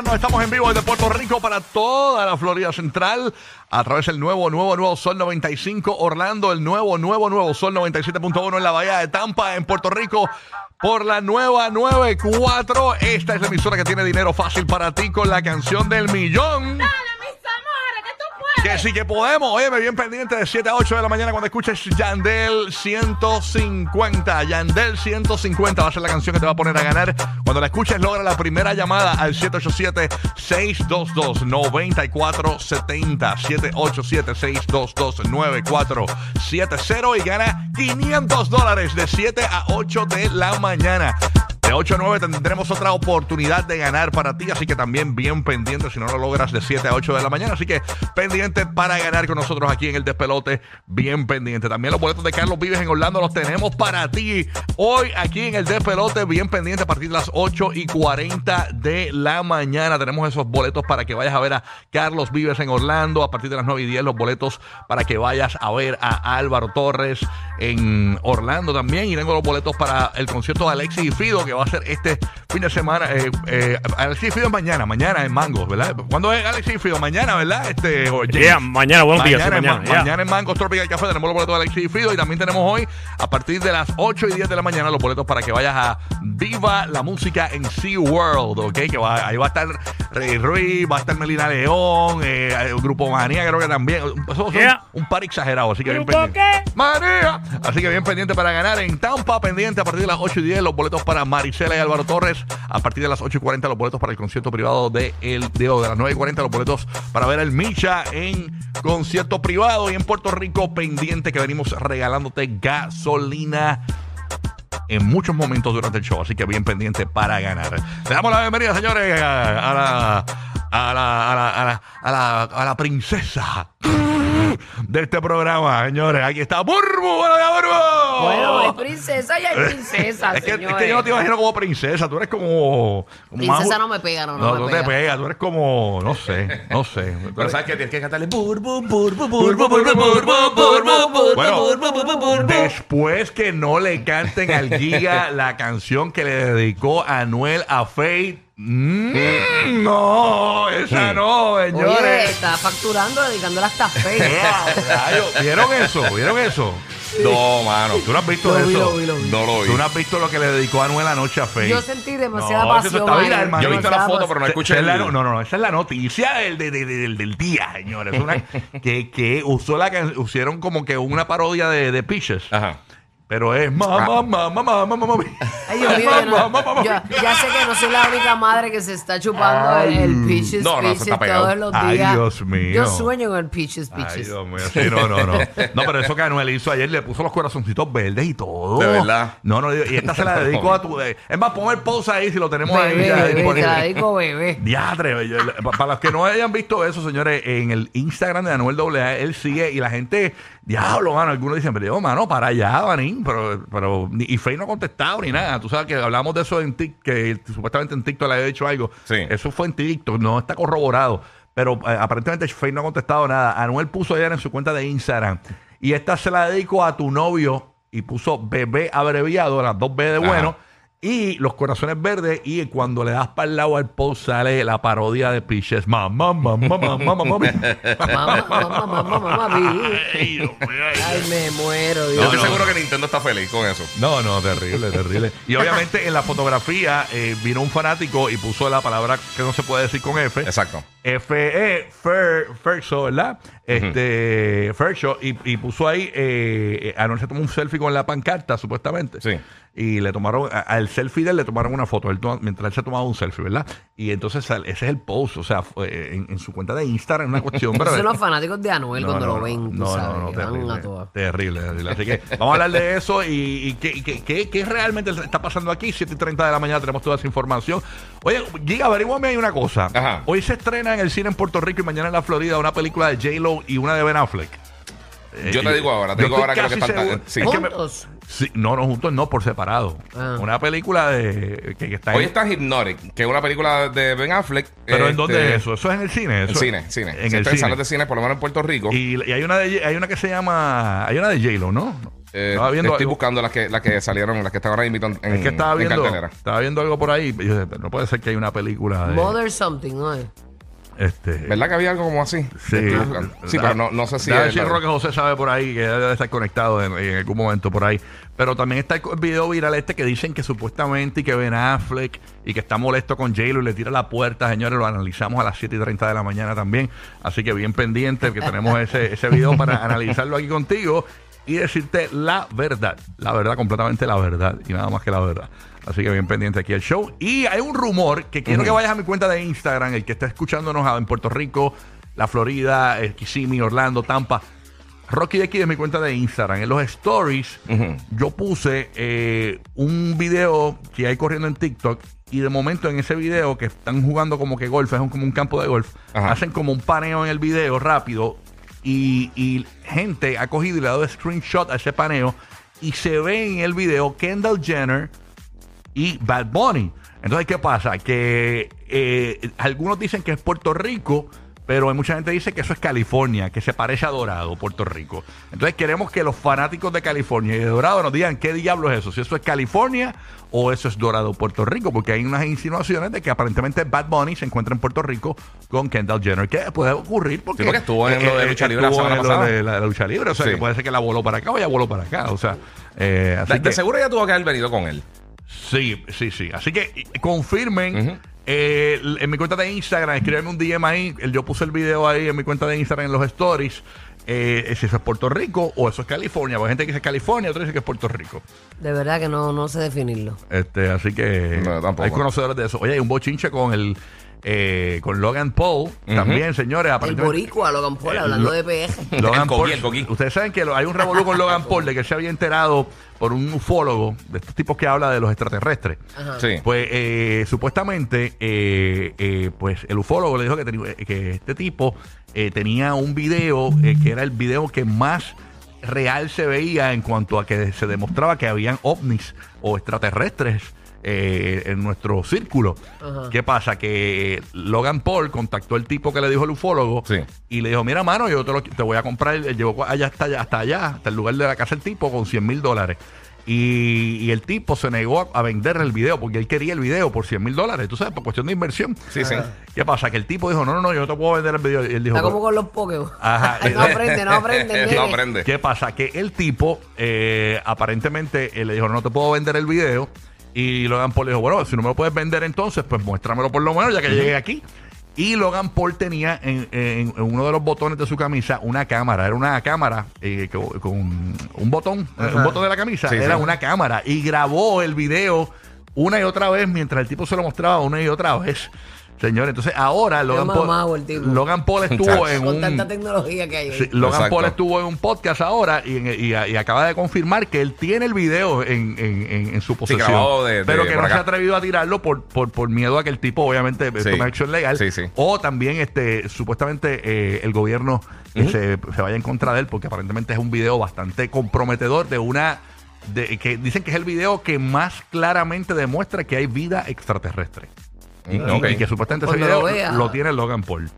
Estamos en vivo desde Puerto Rico para toda la Florida Central a través del nuevo, nuevo, nuevo Sol 95 Orlando, el nuevo, nuevo, nuevo Sol 97.1 en la Bahía de Tampa, en Puerto Rico. Por la nueva 94. Esta es la emisora que tiene dinero fácil para ti con la canción del millón. Que sí que podemos. Oye, bien pendiente de 7 a 8 de la mañana cuando escuches Yandel 150. Yandel 150 va a ser la canción que te va a poner a ganar. Cuando la escuches, logra la primera llamada al 787-622-9470. 787-622-9470 y gana 500 dólares de 7 a 8 de la mañana. De 8 a 9 tendremos otra oportunidad de ganar para ti, así que también bien pendiente si no lo logras de 7 a 8 de la mañana. Así que pendiente para ganar con nosotros aquí en el despelote, bien pendiente. También los boletos de Carlos Vives en Orlando los tenemos para ti hoy aquí en el despelote, bien pendiente a partir de las 8 y 40 de la mañana. Tenemos esos boletos para que vayas a ver a Carlos Vives en Orlando. A partir de las 9 y 10 los boletos para que vayas a ver a Álvaro Torres en Orlando también. Y tengo los boletos para el concierto de Alexis y Fido que va a ser este fin de semana. Eh, eh, Alexis y Fido es mañana, mañana en Mangos, ¿verdad? ¿Cuándo es Alexis y Fido? Mañana, ¿verdad? Este, Yeah, mañana, buenos días, sí, Mañana, en mañana, yeah. mañana en Mangos Tropical Café tenemos los boletos de Alexis y Fido y también tenemos hoy a partir de las 8 y 10 de la mañana los boletos para que vayas a Viva la Música en SeaWorld, ¿ok? Que va- ahí va a estar Rey Ruiz, va a estar Melina León, eh, el Grupo Manía creo que también. Eso es Yeah. un par exagerado, así que bien ¿Grupo pendiente. qué? Manía. Así que bien pendiente para ganar en Tampa, pendiente a partir de las 8 y 10 los boletos para Marisela y Álvaro Torres, a partir de las 8 y 40 los boletos para el concierto privado de el de, de las 9 y 40 los boletos para ver el Micha en concierto privado. Y en Puerto Rico pendiente que venimos regalándote gasolina en muchos momentos durante el show, así que bien pendiente para ganar. Le damos la bienvenida, señores, a, la, a, la, a, la, a, la, a la princesa de este programa, señores. Aquí está Burbu, bueno, ya, Burbu. Bueno, hay princesa y hay princesa, es, que, es señores. que yo no te imagino como princesa, tú eres como... como Princesa más- no me pega, no, No, no, no me te pega. pega, tú eres como, no sé, no sé. Pero sabes que tienes que cantarle burbu, burbu, Burbu, burbu, burbu, burbu, burbu, burbu. Bueno, burbu, burbu, burbu. Después que no le canten al Giga la canción que le dedicó Anuel a Faith. mm, no, esa no, Oye, señores. está facturando, dedicándola hasta ¿Vieron eso? ¿Vieron eso? No, mano. ¿Tú no has visto Lo vi, eso? lo vi, lo vi. No lo vi. ¿Tú no has visto lo que le dedicó Anuel anoche a Faith? Yo sentí demasiada No, eso pasión. está ahí, viral, hermano. Yo he visto la demasiada foto, pero no escuché esa es la no, no, no, esa es la noticia del, del, del- del- del día, señores. Es una, que, que usó la can- pusieron como que una parodia de, de Peaches. Ajá. Pero es mamá, mamá, mamá, mamá, mamá. Ay, Dios mío, yo, no- yo- ya sé que no soy la única madre que se está chupando el, el Peaches No, no, eso Peaches está pegado. todos los Ay, días. Dios mío. Yo sueño con el Peaches Ay, Peaches. Dios mío, sí, no, no, no. No, pero eso que Anuel hizo ayer, le puso los corazoncitos verdes y todo. ¿De verdad? No, no, y esta se la dedico a tu... eh, Es más, pon el pause ahí si lo tenemos ahí. Bebé, ya bebé, te disponible. la digo bebé. Diatre, yo- pa- para los que no hayan visto eso, señores, en el Instagram de Anuel AA, él sigue y la gente, diablo, mano, algunos dicen, pero yo, mano, para allá, manín, pero, pero, ni- y Faye no ha contestado ni nada. Tú sabes que hablamos de eso en TikTok, que supuestamente en TikTok le había dicho algo. Sí. Eso fue en TikTok, no está corroborado. Pero eh, aparentemente Faye no ha contestado nada. Anuel puso ayer en su cuenta de Instagram. Y esta se la dedico a tu novio y puso bebé abreviado, las dos B de bueno. Y los corazones verdes. Y cuando le das para el lado al post sale la parodia de Piches. Mamá, mamá, mamá, mamá, mamá. Mamá, mamá, mamá, mamá. Ay, Dios mío, ay, me muero, Yo Dios. estoy no. seguro que Nintendo está feliz con eso. No, no, terrible, terrible. Y obviamente en la fotografía eh, vino un fanático y puso la palabra que no se puede decir con F. Exacto. F-E, Fer, Ferso, ¿verdad? Este, Ferso, y, y puso ahí, eh, Anuel se tomó un selfie con la pancarta, supuestamente. Sí. Y le tomaron, a- al selfie de él le tomaron una foto, él mientras él se tomaba un selfie, ¿verdad? Y entonces sal- ese es el post, o sea, fue en, en su cuenta de Instagram, una cuestión, Esos ¿verdad? son los fanáticos de Anuel No, cuando no, lo no, ven, tú no, sabes, no, no, que van terrible, todas. terrible, terrible. Así que vamos a hablar de eso y, y qué, qué- qué- qué realmente está pasando aquí. 7 y 30 de la mañana tenemos toda esa información. Oye, Giga, averíguame ahí una cosa. Ajá. Hoy se estrena en el cine en Puerto Rico y mañana en la Florida una película de J-Lo y una de Ben Affleck. Eh, Yo te y- digo ahora, te digo ahora que lo casi que falta- sí. es me- ¿Juntos? sí, no, no, juntos no, por separado. Ah. Una película de que, que está Hoy en- está Hypnotic, que es una película de Ben Affleck. Pero ¿en Este, dónde es eso? ¿Eso es en el cine? En Eso- cine, cine. En el está en cine. salas de cine, por lo menos en Puerto Rico. Y, y hay una de hay una que se llama hay una de J-Lo, ¿no? Eh, Estaba viendo estoy algo. buscando las que, las que salieron, las que están ahora mismo en, Es que estaba en viendo, cartelera. estaba viendo algo por ahí. y yo dije, no puede ser que hay una película de. Mother something, ¿no es? Este, ¿Verdad que había algo como así? Sí. Buscando. Sí, pero no, no sé si. Es la- Roque José sabe por ahí que debe estar conectado en, en algún momento por ahí. Pero también está el video viral este que dicen que supuestamente y que Ben Affleck y que está molesto con j y le tira la puerta. Señores, lo analizamos a las 7 y 30 de la mañana también. Así que bien pendiente que tenemos ese, ese video para analizarlo aquí contigo y decirte la verdad. La verdad, completamente la verdad. Y nada más que la verdad. Así que bien pendiente aquí el show. Y hay un rumor que quiero que vayas a mi cuenta de Instagram, el que está escuchándonos en Puerto Rico, la Florida, el Kissimmee, Orlando, Tampa. Rocky de aquí de mi cuenta de Instagram. En los stories, yo puse eh, un video que hay corriendo en TikTok. Y de momento en ese video que están jugando como que golf, es un- como un campo de golf, Ajá. hacen como un paneo en el video rápido. Y, gente ha cogido y le ha dado screenshot a ese paneo. Y se ve en el video Kendall Jenner y Bad Bunny. Entonces, ¿qué pasa? Que eh, algunos dicen que es Puerto Rico, pero hay mucha gente que dice que eso es California, que se parece a Dorado, Puerto Rico. Entonces, queremos que los fanáticos de California y de Dorado nos digan qué diablo es eso, si eso es California o eso es Dorado, Puerto Rico, porque hay unas insinuaciones de que aparentemente Bad Bunny se encuentra en Puerto Rico con Kendall Jenner, que puede ocurrir porque, Sí, porque estuvo en lo de lucha libre la estuvo semana en lo de la, la lucha libre, o sea, Sí. que puede ser que la voló para acá o ya voló para acá, o sea, eh, así De, de que- seguro ya tuvo que haber venido con él. Sí, sí, sí. Así que eh, confirmen. Eh, en mi cuenta de Instagram, escríbeme un DM ahí. Yo puse el video ahí en mi cuenta de Instagram en los stories. eh, si eso es Puerto Rico o eso es California. Porque hay gente que dice California, otra dice que es Puerto Rico. De verdad que no, no sé definirlo. Este, así que No, tampoco. hay conocedores de eso. Oye, hay un bochinche con el eh, con Logan Paul también, señores. El aparentemente- boricua, Logan Paul, Eh, hablando lo- de PG. Logan El coquí, Paul, el coquí. ustedes saben que lo- hay un revolú con Logan Paul de que él se había enterado por un ufólogo de estos tipos que habla de los extraterrestres. Ajá. Sí. Pues eh, supuestamente, eh, eh, pues el ufólogo le dijo que, teni- que este tipo eh, tenía un video eh, que era el video que más real se veía en cuanto a que se demostraba que habían ovnis o extraterrestres eh, en nuestro círculo. Ajá. ¿Qué pasa? Que Logan Paul contactó al tipo que le dijo el ufólogo Sí. y le dijo, mira, mano, yo te, lo- te voy a comprar, él llevó allá hasta allá, hasta allá, hasta el lugar de la casa del tipo con 100 mil dólares. Y, y el tipo se negó a, a vender el video porque él quería el video por 100 mil dólares, tú sabes, por cuestión de inversión. Sí, sí. ¿Qué pasa? Que el tipo dijo, no, no, no, yo no te puedo vender el video. Y él dijo, Está como "Pero- con los Pokémon. Ajá. no aprende, no aprende. No aprende. ¿Qué pasa? Que el tipo, eh, aparentemente, eh, le dijo, no te puedo vender el video. Y Logan Paul dijo, bueno, si no me lo puedes vender entonces, pues muéstramelo por lo menos, ya que llegué aquí. Y Logan Paul tenía en, en- en uno de los botones de su camisa una cámara. Era una cámara eh, con, con un botón, eh, un botón de la camisa. Sí, era sí. una cámara. Y grabó el video una y otra vez mientras el tipo se lo mostraba una y otra vez. Señor, entonces ahora Logan Paul. Logan Paul estuvo en Con un... tanta tecnología que hay hoy. Sí, Logan Exacto. Paul estuvo en un podcast ahora y, y- y acaba de confirmar que él tiene el video en, en- en- en su posesión. grabado de- de- pero que no se ha atrevido a tirarlo por, por, por miedo a que el tipo, obviamente, Sí. tome acción legal. Sí, sí. O también, este supuestamente, eh, el gobierno se, se vaya en contra de él porque aparentemente es un video bastante comprometedor de una. De, que dicen que es el video que más claramente demuestra que hay vida extraterrestre. Y, Mm, ok. y que supuestamente ese Cuando video lo vea. lo tiene Logan Paul.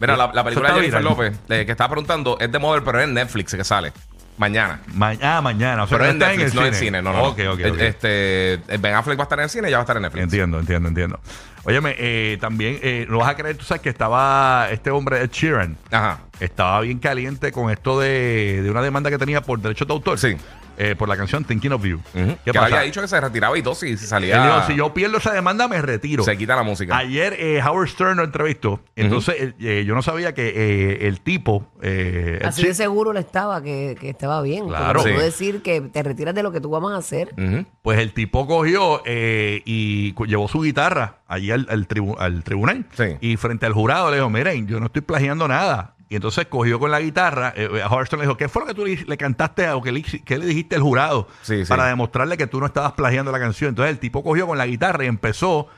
Mira, la, la película de Jennifer viral. López, eh, que estaba preguntando, es de Mother, pero es en Netflix que sale. Mañana. Ma- ah, mañana. O sea, Pero en está Netflix, no en cine. No, no. no. Ok, ok, Eh. Este, eh, Ben Affleck va a estar en el cine y ya va a estar en Netflix. Entiendo, entiendo, entiendo. Óyeme, eh, también, eh, no vas a creer, tú sabes que estaba este hombre, Ed Sheeran, Ajá. estaba bien caliente con esto de, de una demanda que tenía por derechos de autor. Sí. Eh, por la canción Thinking of You. ¿Qué Que él pasa? había dicho que se retiraba y todo si, si Él salía. dijo, si yo pierdo esa demanda, me retiro. se quita la música. Ayer eh, Howard Stern lo entrevistó. Entonces, eh, yo no sabía que eh, el tipo... eh, Así de seguro le estaba, que, que estaba bien. Claro. Sí. decir que te retiras de lo que tú vamos a hacer. Pues el tipo cogió eh, y llevó su guitarra allí al, al tribu- al tribunal. Sí. Y frente al jurado le dijo, miren, yo no estoy plagiando nada. Y entonces cogió con la guitarra, eh, a Howard Stern le dijo, ¿qué fue lo que tú le, le cantaste o que le, qué le dijiste al jurado Sí, sí. para demostrarle que tú no estabas plagiando la canción? Entonces el tipo cogió con la guitarra y empezó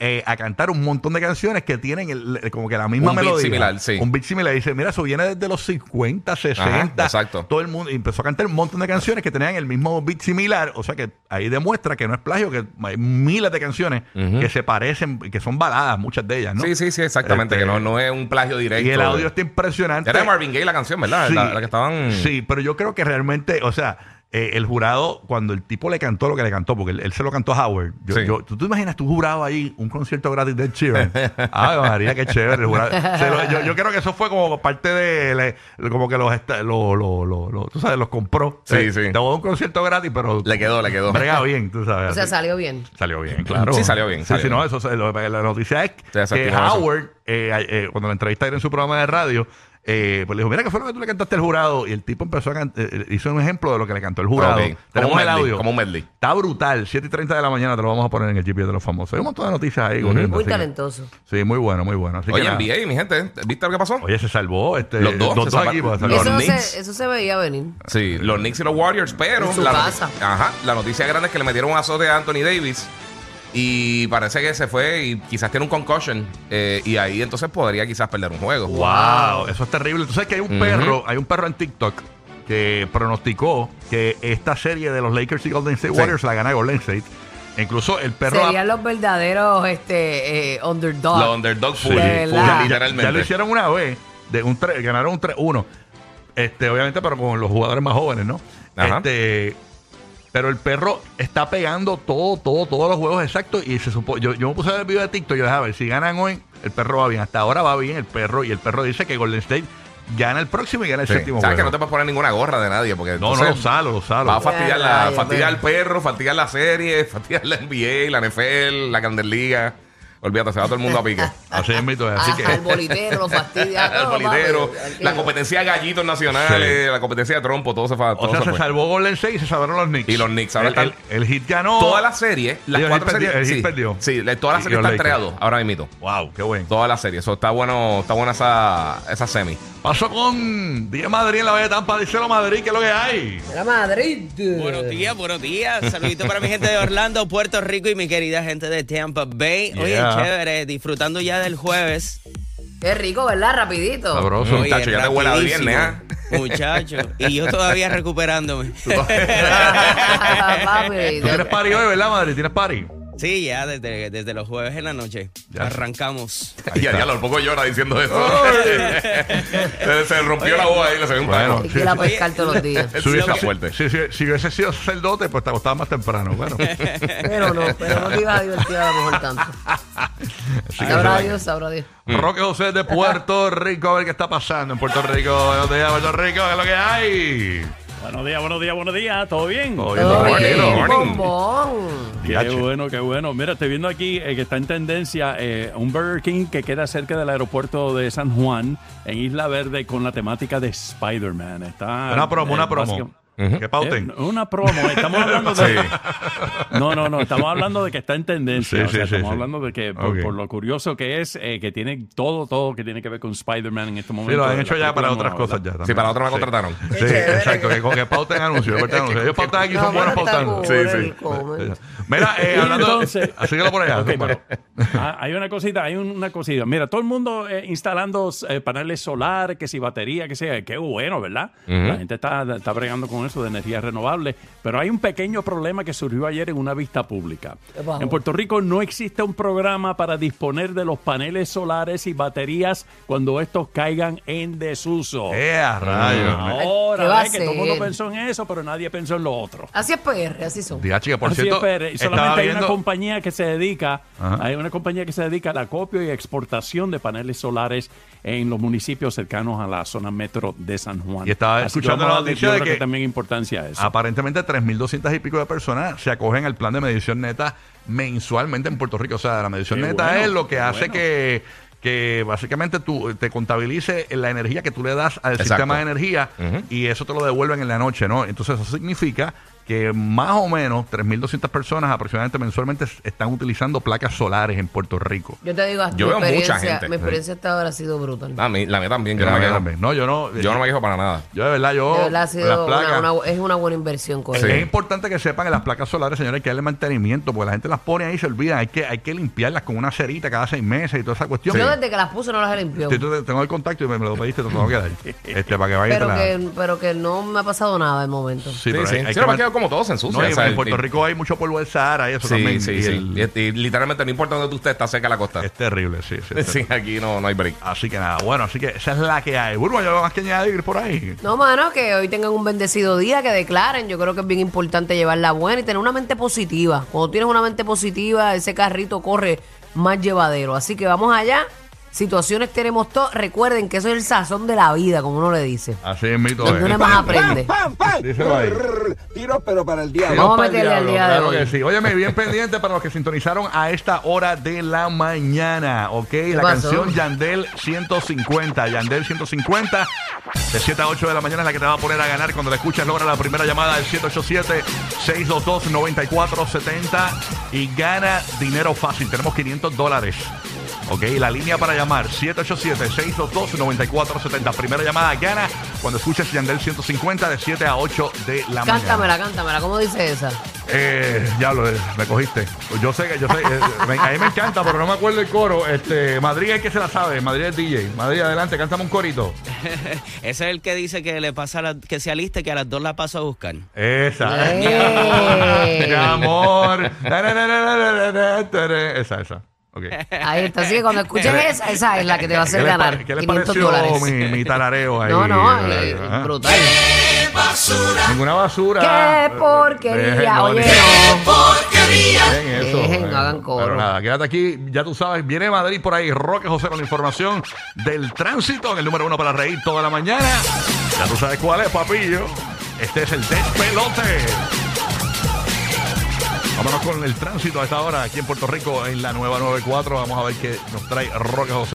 eh, a cantar un montón de canciones que tienen el- el- como que la misma Un beat melodía. similar, sí. Un beat similar. Y dice, mira, eso viene desde los 50, 60. exacto. Todo el mundo y empezó a cantar un montón de canciones que tenían el mismo beat similar. O sea que ahí demuestra que no es plagio, que hay miles de canciones que se parecen, que son baladas, muchas de ellas, ¿no? Sí, sí, sí, exactamente. Este, que no, no es un plagio directo. Y el audio está impresionante. Era de Marvin Gaye la canción, ¿verdad? La que estaban. Sí, pero yo creo que realmente, o sea, eh, el jurado, cuando el tipo le cantó lo que le cantó, porque él, él se lo cantó a Howard. Yo, Sí. yo- ¿tú te imaginas tu jurado ahí, un concierto gratis de Ed Sheeran? Ay, María, qué chévere. el jurado. Se lo- yo, yo creo que eso fue como parte de, le- como que los, esta- lo, lo, lo- lo- tú sabes, los compró. Sí, Eh, sí. Te voy a dar un concierto gratis, pero Le quedó, le quedó. brega bien, tú sabes. O sea, así. salió bien. Salió bien, claro. Sí, salió bien, Sí, salió sí, no, bien. eso, se- lo- la noticia es que desactivó eso. Howard, eh, eh, cuando la entrevista era en su programa de radio, eh, pues le dijo, mira, ¿qué fue lo que tú le cantaste al jurado? Y el tipo empezó a cantar, hizo un ejemplo de lo que le cantó el jurado. Ok, como Tenemos un el audio. como un medley. Está brutal, 7 y 30 de la mañana te lo vamos a poner en el GPS de los famosos. Hay un montón de noticias ahí. Muy que- talentoso. Sí, muy bueno, muy bueno. Así que Oye. NBA, mi gente, ¿viste lo que pasó? Oye, se salvó este, Los dos, se salvaron. equipos. Los Eso. Knicks. se, eso se veía venir. Sí, los Knicks y los Warriors, pero En su la, casa. Ajá, la noticia grande es que le metieron un azote a Anthony Davis y parece que se fue y quizás tiene un concussion eh, y ahí entonces podría quizás perder un juego. Wow, eso es terrible. Tú sabes que hay un perro, hay un perro en TikTok que pronosticó que esta serie de los Lakers y Golden State Sí. Warriors la gana Golden State. Incluso el perro Serían los verdaderos este, eh, underdogs. Los underdog Sí. full, De full, verdad. ya, literalmente. ya lo hicieron una vez, de un tre- ganaron un 3-1. Este, obviamente, pero con los jugadores más jóvenes, ¿no? Ajá. Este, pero el perro está pegando todo, todo, todos los juegos exactos. Y se supo, yo, yo me puse a ver el video de TikTok y yo dije, a ver, si ganan hoy, el perro va bien. Hasta ahora va bien el perro. Y el perro dice que Golden State gana el próximo y gana el Sí. séptimo Sabes que juego. no te puedes poner ninguna gorra de nadie porque No, no, los salo, los salo. Va a fastidiar, la, fastidiar ya. al perro, fastidiar la serie, fastidiar la NBA, la NFL, la Grandes Ligas. Olvídate, se va todo el mundo a pique. Así es mito, así que. el bolitero lo fastidia. el bolitero, la competencia de gallitos nacionales, la competencia de trompo, todo se fa- O sea, se salvó Golden State y se salvaron los Knicks. Y los Knicks, ahora el, están- el, el Heat ganó. Toda la serie, las Y el cuatro Heat perdió, series. el sí, perdió. sí, la- toda la Y- serie y está los entre Lakers. dos, ahora mismo. Wow, qué bueno. Toda la serie, eso está bueno, está buena esa, esa semi. Pasó con Día Madrid en la Bella Tampa. Díselo Madrid, ¿qué es lo que hay? Era Madrid. Buenos días, buenos días. Saludito para mi gente de Orlando, Puerto Rico y mi querida gente de Tampa Bay. Oye. Chévere, disfrutando ya del jueves. Qué rico, ¿verdad? Rapidito. Sabroso. Muchacho, ya te huele a viernes, ¿ah? Muchacho. Y yo todavía recuperándome. Papi, ¿Tú tienes party hoy, verdad, Madrid? ¿Tienes party? Sí, ya desde, desde los jueves en la noche. Ya. Arrancamos. Y ya, lo poco llora diciendo eso. se, se rompió la voz ahí, le salió un Bueno. palo. Hay que ir a pescar todos los días. Sí, Si hubiese, si- fuerte. si- si- si hubiese sido sacerdote, pues te acostaba más temprano. Bueno, Pero no, pero no te ibas a divertir a lo mejor tanto. Sabrá Dios, sabrá Dios. Roque José de Puerto Rico, a ver qué está pasando en Puerto Rico. Buenos días, Puerto Rico, ¿qué es lo que hay? Buenos días, buenos días, buenos días. ¿Todo bien? Oye, Todo morning, bien, bombón. Qué bueno, qué bueno. Mira, estoy viendo aquí eh, que está en tendencia eh, un Burger King que queda cerca del aeropuerto de San Juan, en Isla Verde, con la temática de Spider-Man. Está, Una promo, eh, una promo. Básicamente- Que pauten. Eh, una promo, estamos hablando de. No, no, no, estamos hablando de que está en tendencia. Sí, o sea, sí, sí, estamos sí. hablando de que, por, Ok. por lo curioso que es, eh, que tiene todo, todo que tiene que ver con Spider-Man en este momento. Sí, lo han hecho la ya para otras nueva, cosas ya. ¿verdad? también. Sí, para otra me Sí. contrataron. Sí, exacto, que, con que pauten anuncios. que. Ellos pautan aquí, son No, buenos pautando. Sí, sí. Mira, eh, hablando. entonces- Síguelo por allá. Ok, zumba. pero, ah, hay una cosita, hay una cosita. Mira, todo el mundo eh, instalando eh, paneles solares, que si batería, que sea, qué bueno, ¿verdad? La gente está, está bregando con eso de energía renovable. Pero hay un pequeño problema que surgió ayer en una vista pública. En Puerto Rico no existe un programa para disponer de los paneles solares y baterías cuando estos caigan en desuso. Eh, a rayos. Ahora, ¿Qué va a ve que todo el mundo pensó en eso, pero nadie pensó en lo otro. Así es PR, así son. Por Así cierto. es, Pérez. Y estaba solamente hay una compañía que se dedica, Ajá. hay una compañía que se dedica al acopio y exportación de paneles solares en los municipios cercanos a la zona metro de San Juan. Y estaba Así que escuchando la a noticia de creo que- también importancia a eso. Aparentemente 3.200 y pico de personas se acogen al plan de medición neta mensualmente en Puerto Rico. O sea, la medición Qué neta bueno, es lo que hace bueno. que, que básicamente tú te contabilice la energía que tú le das al Exacto. sistema de energía y eso te lo devuelven en la noche, ¿no? Entonces eso significa que más o menos 3.200 personas aproximadamente mensualmente están utilizando placas solares en Puerto Rico. Yo te digo, Yo mi veo mucha gente. mi experiencia hasta ahora ha sido brutal. A mí, la mía también, yo Yo no me quejo. también. No, yo no. Yo no me quejo para nada. Yo de verdad, yo. De verdad ha las sido placas- una, una- es una buena inversión con Sí. Es importante que sepan que las placas solares, señores, hay que darle mantenimiento, porque la gente las pone ahí y se olvidan. Hay que, hay que limpiarlas con una cerita cada seis meses y toda esa cuestión. Yo desde que las puse no las he limpiado. Tú te- tengo el contacto y me, me lo pediste, te lo tengo que dar. Este, para que vaya Pero la- que, pero que no me ha pasado nada de momento. Sí, Sí, pero sí. hay, hay Sí, que como todo se ensucia. No, y o sea, en Puerto el- Rico hay mucho polvo del Sahara y eso Sí, también. sí, y sí. el- Y, y literalmente no importa dónde tú estés, está seca la costa. es terrible, sí. sí, aquí no, no hay break. Así que nada, bueno, así que esa es la que hay. Burbu, ¿hay algo más que añadir por ahí? No, mano, que hoy tengan un bendecido día, que declaren. Yo creo que es bien importante llevarla buena y tener una mente positiva. Cuando tienes una mente positiva, ese carrito corre más llevadero. Así que vamos allá. Situaciones tenemos todos. Recuerden que eso es el sazón de la vida, como uno le dice. Así es mito. Donde uno más aprende. Díselo ahí. Tiros, pero para el diablo. Vamos a meterle al día de claro hoy. que sí. Óyeme, bien pendiente para los que sintonizaron a esta hora de la mañana, ¿ok? La pasó? canción Yandel 150. Yandel 150. De 7 a 8 de la mañana es la que te va a poner a ganar. Cuando la escuchas, logra la primera llamada del 787-622-9470 y gana dinero fácil. Tenemos 500 dólares. Ok, la línea para llamar 787-622-9470. Primera llamada gana cuando escuches Yandel 150 de 7 a 8 de la mañana. Cántamela, cántamela. ¿Cómo dice esa? Eh, ya lo, eh, me cogiste. Yo sé que, yo sé, eh, a mí me encanta, pero no me acuerdo el coro. Este, Madrid es que se la sabe, Madrid es DJ. Madrid, adelante, cántame un corito. Ese es el que dice que le pasa la- que se aliste que a las dos la paso a buscar. Esa. Eh. Mi amor. Esa, esa. Ahí está. Así que cuando escuches esa, esa es la que te va a ¿Qué hacer ganar qué les 500 pareció dólares. mi, mi tarareo ahí? No, no, eh, Ah. brutal. Ninguna basura. ¡Qué porquería! Dejen, no, Oye, no. Dejen eso. Dejen, Eh, hagan coro. Pero nada, quédate aquí. Ya tú sabes, viene Madrid por ahí. Roque José con la información del tránsito en el número uno para reír toda la mañana. Ya tú sabes cuál es, papillo. Este es el despelote. Vámonos con el tránsito a esta hora aquí en Puerto Rico en la nueva 94. Vamos a ver qué nos trae Roque José.